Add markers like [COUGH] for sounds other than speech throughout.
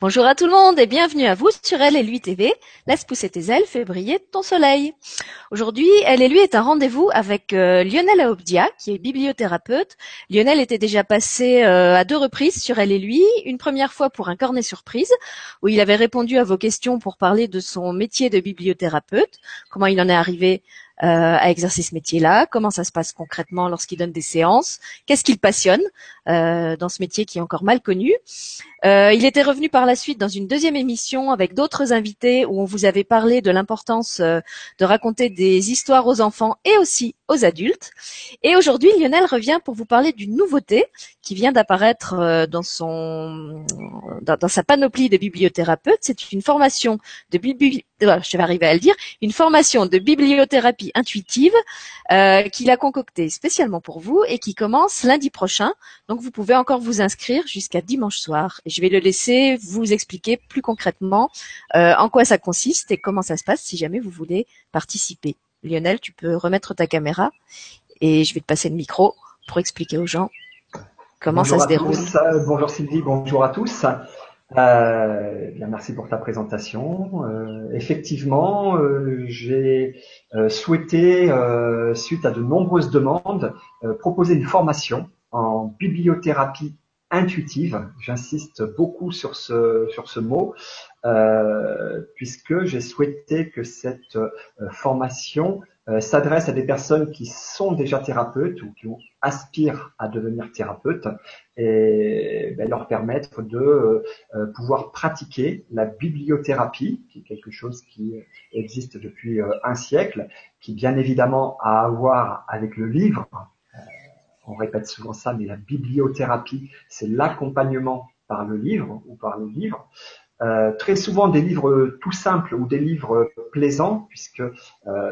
Bonjour à tout le monde et bienvenue à vous sur Elle et lui TV. Laisse pousser tes ailes, fais briller ton soleil. Aujourd'hui, Elle et lui est un rendez-vous avec euh, Lionel Aobdia, qui est bibliothérapeute. Lionel était déjà passé euh, à deux reprises sur Elle et lui. Une première fois pour un cornet surprise, où il avait répondu à vos questions pour parler de son métier de bibliothérapeute, comment il en est arrivé euh, à exercer ce métier-là, comment ça se passe concrètement lorsqu'il donne des séances, qu'est-ce qu'il passionne euh, dans ce métier qui est encore mal connu. Euh, il était revenu par la suite dans une deuxième émission avec d'autres invités où on vous avait parlé de l'importance de raconter des histoires aux enfants et aussi aux adultes. Et aujourd'hui, Lionel revient pour vous parler d'une nouveauté qui vient d'apparaître dans son dans, sa panoplie de bibliothérapeute. C'est une formation de bibliothérapie je vais arriver à le dire, une formation de bibliothérapie intuitive euh, qu'il a concoctée spécialement pour vous et qui commence lundi prochain. Vous pouvez encore vous inscrire jusqu'à dimanche soir. Et je vais le laisser vous expliquer plus concrètement euh, en quoi ça consiste et comment ça se passe si jamais vous voulez participer. Lionel, tu peux remettre ta caméra et je vais te passer le micro pour expliquer aux gens comment ça se déroule. bonjour Sylvie, bonjour à tous. Euh, bien, merci pour ta présentation. Euh, effectivement, euh, j'ai euh, souhaité, euh, suite à de nombreuses demandes, proposer une formation en bibliothérapie intuitive. J'insiste beaucoup sur ce, sur ce mot, puisque j'ai souhaité que cette formation euh, s'adresse à des personnes qui sont déjà thérapeutes ou qui aspirent à devenir thérapeutes et ben, leur permettre de euh, pouvoir pratiquer la bibliothérapie, qui est quelque chose qui existe depuis euh, un siècle, qui bien évidemment a à voir avec le livre. On répète souvent ça, mais la bibliothérapie, c'est l'accompagnement par le livre ou par le livre. Euh, très souvent des livres tout simples ou des livres plaisants, puisque euh,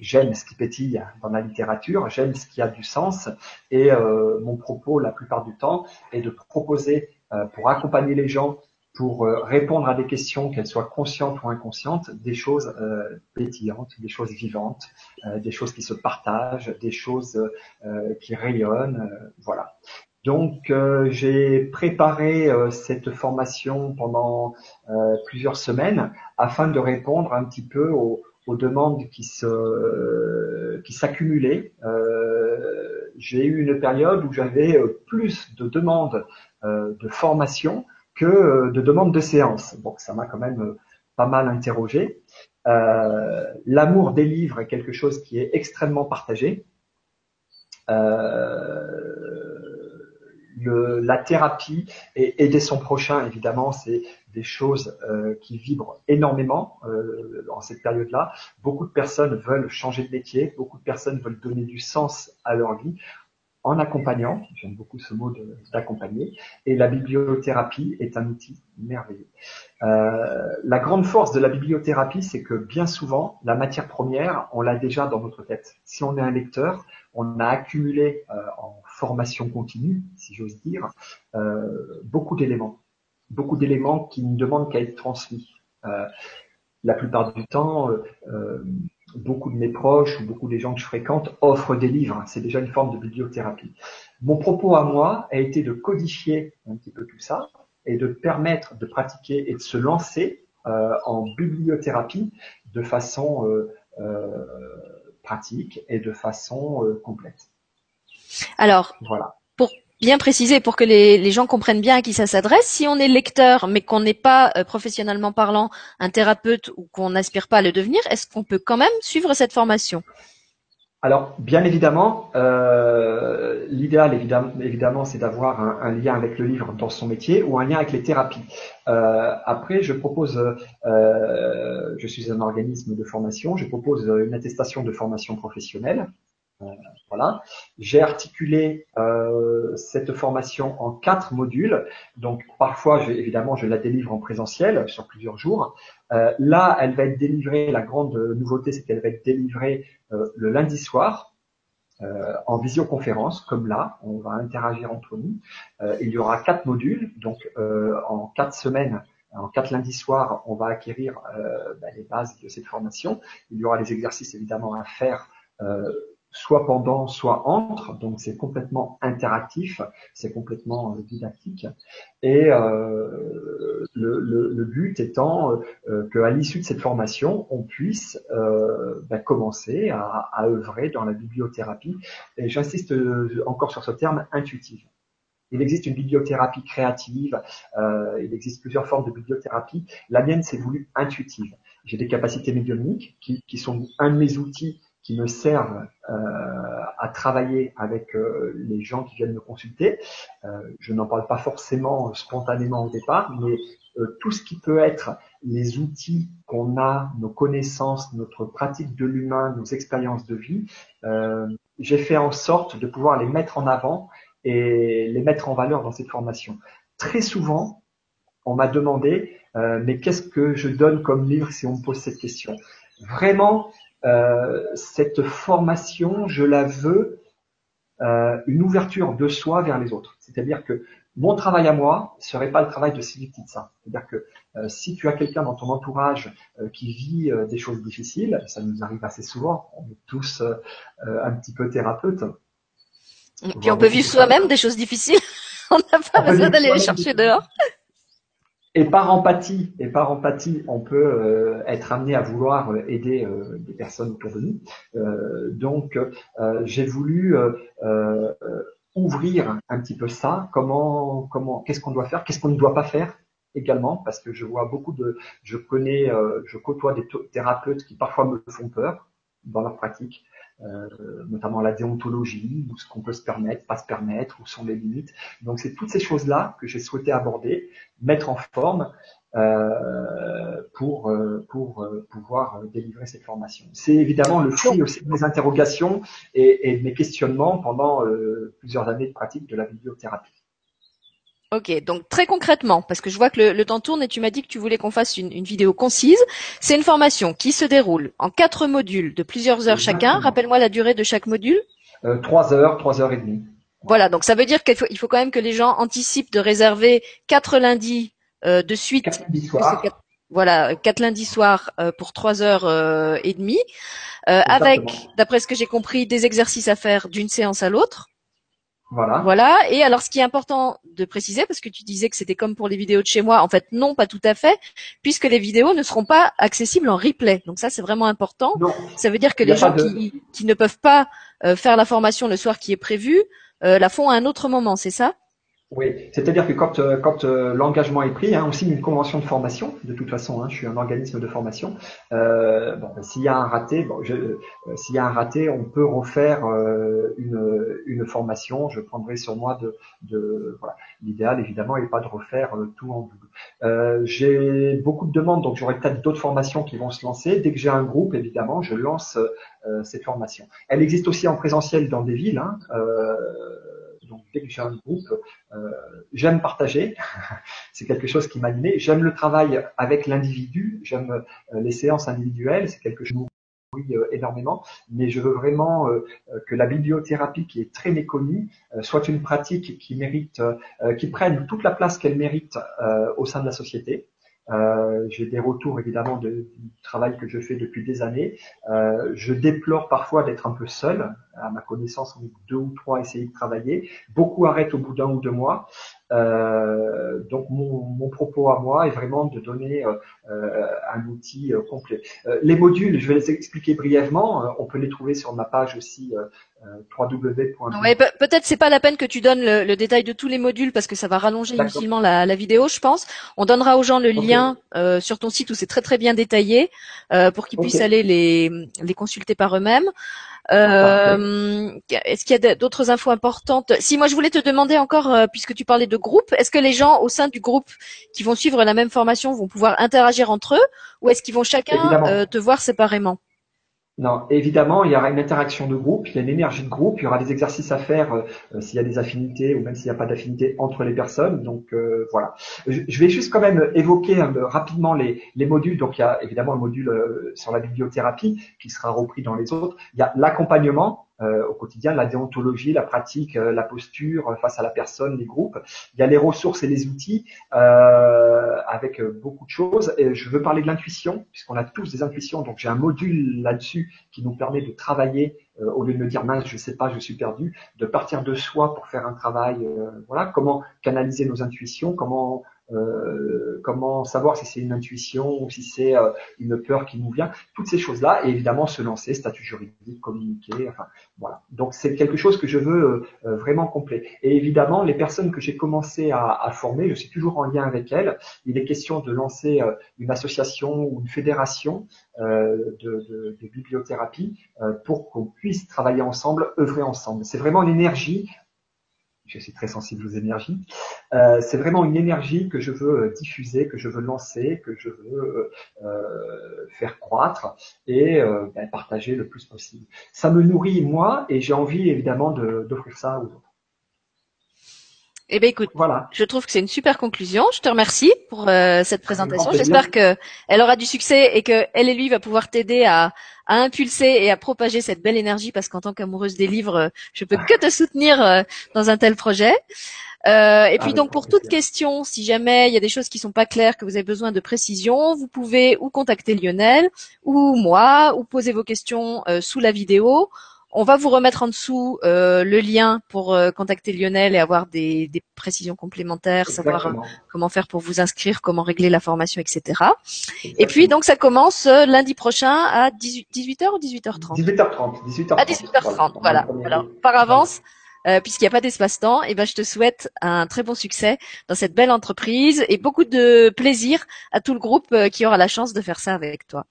j'aime ce qui pétille dans la littérature, j'aime ce qui a du sens, et euh, mon propos la plupart du temps est de proposer pour accompagner les gens, pour euh, répondre à des questions, qu'elles soient conscientes ou inconscientes, des choses pétillantes, des choses vivantes, des choses qui se partagent, des choses qui rayonnent, voilà. Donc j'ai préparé cette formation pendant plusieurs semaines afin de répondre un petit peu aux, aux demandes qui se qui s'accumulaient. Euh, j'ai eu une période où j'avais euh, plus de demandes euh, de formation que euh, de demandes de séance. Donc ça m'a quand même euh, pas mal interrogé. L'amour des livres est quelque chose qui est extrêmement partagé. La thérapie et aider son prochain, évidemment, c'est des choses euh, qui vibrent énormément euh, en cette période-là. Beaucoup de personnes veulent changer de métier, beaucoup de personnes veulent donner du sens à leur vie en accompagnant, j'aime beaucoup ce mot d'accompagner, et la bibliothérapie est un outil merveilleux. Euh, la grande force de la bibliothérapie, c'est que bien souvent, la matière première, on l'a déjà dans notre tête. Si on est un lecteur, on a accumulé euh, en formation continue, si j'ose dire, euh, beaucoup d'éléments beaucoup d'éléments qui ne demandent qu'à être transmis. Euh, la plupart du temps, euh, euh, beaucoup de mes proches ou beaucoup des gens que je fréquente offrent des livres. C'est déjà une forme de bibliothérapie. Mon propos à moi a été de codifier un petit peu tout ça et de permettre de pratiquer et de se lancer en bibliothérapie de façon pratique et de façon complète. Alors, voilà bien préciser pour que les, gens comprennent bien à qui ça s'adresse. Si on est lecteur, mais qu'on n'est pas euh, professionnellement parlant un thérapeute ou qu'on n'aspire pas à le devenir, est-ce qu'on peut quand même suivre cette formation? Alors, bien évidemment, euh, l'idéal, évidemment, évidemment c'est d'avoir un, lien avec le livre dans son métier ou un lien avec les thérapies. Euh, après, je propose, je suis un organisme de formation, je propose une attestation de formation professionnelle voilà. J'ai articulé euh, cette formation en quatre modules. Donc parfois, évidemment, je la délivre en présentiel sur plusieurs jours. Euh, là, elle va être délivrée. La grande nouveauté, c'est qu'elle va être délivrée le lundi soir. en visioconférence, comme là, on va interagir entre nous. il y aura quatre modules, donc en quatre semaines, en quatre lundis soirs, on va acquérir bah, les bases de cette formation. Il y aura des exercices évidemment à faire soit pendant, soit entre. Donc c'est complètement interactif, c'est complètement didactique. Et le, le, but étant qu'à l'issue de cette formation, on puisse ben, commencer à, à œuvrer dans la bibliothérapie. Et j'insiste encore sur ce terme intuitive. Il existe une bibliothérapie créative, euh, il existe plusieurs formes de bibliothérapie. La mienne, c'est voulu intuitive. J'ai des capacités médiumniques qui, qui, sont un de mes outils qui me servent euh, à travailler avec euh, les gens qui viennent me consulter. Euh, je n'en parle pas forcément spontanément au départ, mais tout ce qui peut être les outils qu'on a, nos connaissances, notre pratique de l'humain, nos expériences de vie, euh, j'ai fait en sorte de pouvoir les mettre en avant et les mettre en valeur dans cette formation. Très souvent, on m'a demandé, euh, mais qu'est-ce que je donne comme livre si on me pose cette question? Vraiment, cette formation, je la veux euh, une ouverture de soi vers les autres. C'est-à-dire que mon travail à moi serait pas le travail de Sylvie ça. C'est-à-dire que euh, si tu as quelqu'un dans ton entourage euh, qui vit euh, des choses difficiles, ça nous arrive assez souvent, on est tous un petit peu thérapeutes, puis on peut vivre soi-même des choses difficiles. [LAUGHS] on n'a pas besoin d'aller les chercher dehors. Et par empathie, et par empathie, on peut euh, être amené à vouloir euh, aider euh, des personnes autour de nous. donc, j'ai voulu ouvrir un petit peu ça. Comment, comment, qu'est-ce qu'on doit faire, qu'est-ce qu'on ne doit pas faire également, parce que je vois beaucoup de, je connais, je côtoie des thérapeutes qui parfois me font peur dans leur pratique. Euh, notamment la déontologie, ou ce qu'on peut se permettre, pas se permettre, où sont les limites. Donc c'est toutes ces choses-là que j'ai souhaité aborder, mettre en forme euh, pour euh, pour pouvoir délivrer cette formation. C'est évidemment le fruit aussi de mes interrogations et, et de mes questionnements pendant plusieurs années de pratique de la bibliothérapie. Ok, donc très concrètement, parce que je vois que le, temps tourne et tu m'as dit que tu voulais qu'on fasse une, vidéo concise. C'est une formation qui se déroule en quatre modules de plusieurs heures chacun. Rappelle-moi la durée de chaque module. Euh, trois heures, trois heures et demie. Voilà, donc ça veut dire qu'il faut, il faut quand même que les gens anticipent de réserver quatre lundis euh, de suite. Quatre lundis soirs. voilà, quatre lundis soirs euh, pour trois heures et demie, avec, d'après ce que j'ai compris, des exercices à faire d'une séance à l'autre. Voilà. Voilà. Et alors, ce qui est important de préciser, parce que tu disais que c'était comme pour les vidéos de chez moi, en fait, non, pas tout à fait, puisque les vidéos ne seront pas accessibles en replay. Donc ça, c'est vraiment important. Ça veut dire que les gens qui, qui, ne peuvent pas euh, faire la formation le soir qui est prévu, euh, la font à un autre moment, c'est ça? Oui, c'est-à-dire que quand, euh, quand euh, l'engagement est pris, hein, on signe une convention de formation. De toute façon, hein, je suis un organisme de formation. Euh, bon, s'il y a un raté, bon, euh, s'il y a un raté, on peut refaire une, formation. Je prendrai sur moi de, de voilà. L'idéal, évidemment, n'est pas de refaire tout en double. j'ai beaucoup de demandes, donc j'aurai peut-être d'autres formations qui vont se lancer. Dès que j'ai un groupe, évidemment, je lance cette formation. Elle existe aussi en présentiel dans des villes. Hein, donc dès que j'ai un groupe, euh, j'aime partager. [LAUGHS] c'est quelque chose qui m'anime. J'aime le travail avec l'individu. J'aime euh, les séances individuelles. C'est quelque chose oui, euh, énormément, mais je veux vraiment que la bibliothérapie, qui est très méconnue, soit une pratique qui mérite, qui prenne toute la place qu'elle mérite au sein de la société. Euh, j'ai des retours évidemment de, du travail que je fais depuis des années. Euh, je déplore parfois d'être un peu seul. À ma connaissance, on est deux ou trois à essayer de travailler. Beaucoup arrêtent au bout d'un ou deux mois. Euh, donc mon, mon, propos à moi est vraiment de donner euh, euh un outil euh, complet. Les modules, je vais les expliquer brièvement. on peut les trouver sur ma page aussi. Ouais, peut-être c'est pas la peine que tu donnes le, le, détail de tous les modules parce que ça va rallonger inutilement la, la, vidéo, je pense. On donnera aux gens le lien sur ton site où c'est très très bien détaillé pour qu'ils puissent aller les, les consulter par eux-mêmes. Euh, est-ce qu'il y a d'autres infos importantes? Si moi je voulais te demander encore, euh, puisque tu parlais de groupe, est-ce que les gens au sein du groupe qui vont suivre la même formation vont pouvoir interagir entre eux, ou est-ce qu'ils vont chacun euh, te voir séparément? Non, évidemment, il y aura une interaction de groupe, il y a une énergie de groupe, il y aura des exercices à faire euh, s'il y a des affinités ou même s'il n'y a pas d'affinité entre les personnes. Donc euh, voilà. Je, vais juste quand même évoquer rapidement les, les, modules. Donc il y a évidemment le module euh, sur la bibliothérapie qui sera repris dans les autres. Il y a l'accompagnement euh, au quotidien, la déontologie, la pratique, euh, la posture face à la personne, les groupes. Il y a les ressources et les outils euh, avec beaucoup de choses. Je veux parler de l'intuition, puisqu'on a tous des intuitions. Donc j'ai un module là-dessus qui nous permet de travailler au lieu de me dire mince, je sais pas, je suis perdu, de partir de soi pour faire un travail. voilà, comment canaliser nos intuitions, comment euh, comment savoir si c'est une intuition ou si c'est euh, une peur qui nous vient, toutes ces choses-là, et évidemment se lancer, statut juridique, communiquer, enfin voilà. Donc c'est quelque chose que je veux euh, vraiment complet. Et évidemment, les personnes que j'ai commencé à, former, je suis toujours en lien avec elles. Il est question de lancer une association ou une fédération de, de, de, bibliothérapie pour qu'on puisse travailler ensemble, œuvrer ensemble. C'est vraiment l'énergie je suis très sensible aux énergies. Euh, c'est vraiment une énergie que je veux euh, diffuser, que je veux lancer, que je veux euh, faire croître et ben, partager le plus possible. Ça me nourrit moi et j'ai envie évidemment d'offrir ça aux autres. Eh ben écoute, voilà. je trouve que c'est une super conclusion. Je te remercie pour euh, cette présentation. J'espère que elle aura du succès et que elle et lui va pouvoir t'aider à, à, impulser et à propager cette belle énergie parce qu'en tant qu'amoureuse des livres, je peux que te soutenir euh, dans un tel projet. Euh, et puis donc pour toute question, si jamais il y a des choses qui sont pas claires, que vous avez besoin de précision, vous pouvez ou contacter Lionel ou moi ou poser vos questions euh, sous la vidéo. On va vous remettre en dessous euh, le lien pour euh, contacter Lionel et avoir des, précisions complémentaires, savoir euh, comment faire pour vous inscrire, comment régler la formation, etc. Et puis donc ça commence lundi prochain à 18, h ou 18h30 18h30. 18h30. À 18h30, voilà. Alors par avance. puisqu'il n'y a pas d'espace-temps, et eh ben je te souhaite un très bon succès dans cette belle entreprise et beaucoup de plaisir à tout le groupe qui aura la chance de faire ça avec toi.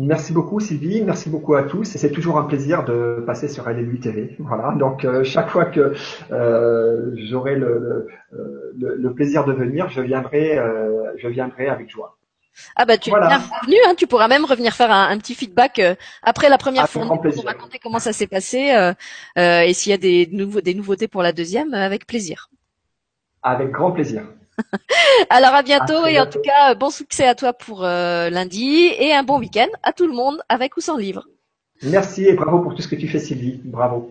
Merci beaucoup Sylvie, merci beaucoup à tous. Et c'est toujours un plaisir de passer sur LLU TV. Voilà, donc euh, chaque fois que euh, j'aurai le, le, le, plaisir de venir, je viendrai, euh, je viendrai avec joie. Ah bah tu es bienvenu, hein, tu pourras même revenir faire un, un petit feedback euh, après la première fois pour raconter comment ça s'est passé euh, et s'il y a des, nouveaux, des nouveautés pour la deuxième, avec plaisir. Avec grand plaisir. [LAUGHS] Alors à bientôt et en tout cas bon succès à toi pour euh, lundi et un bon week-end à tout le monde avec ou sans livre. Merci et bravo pour tout ce que tu fais Sylvie. Bravo.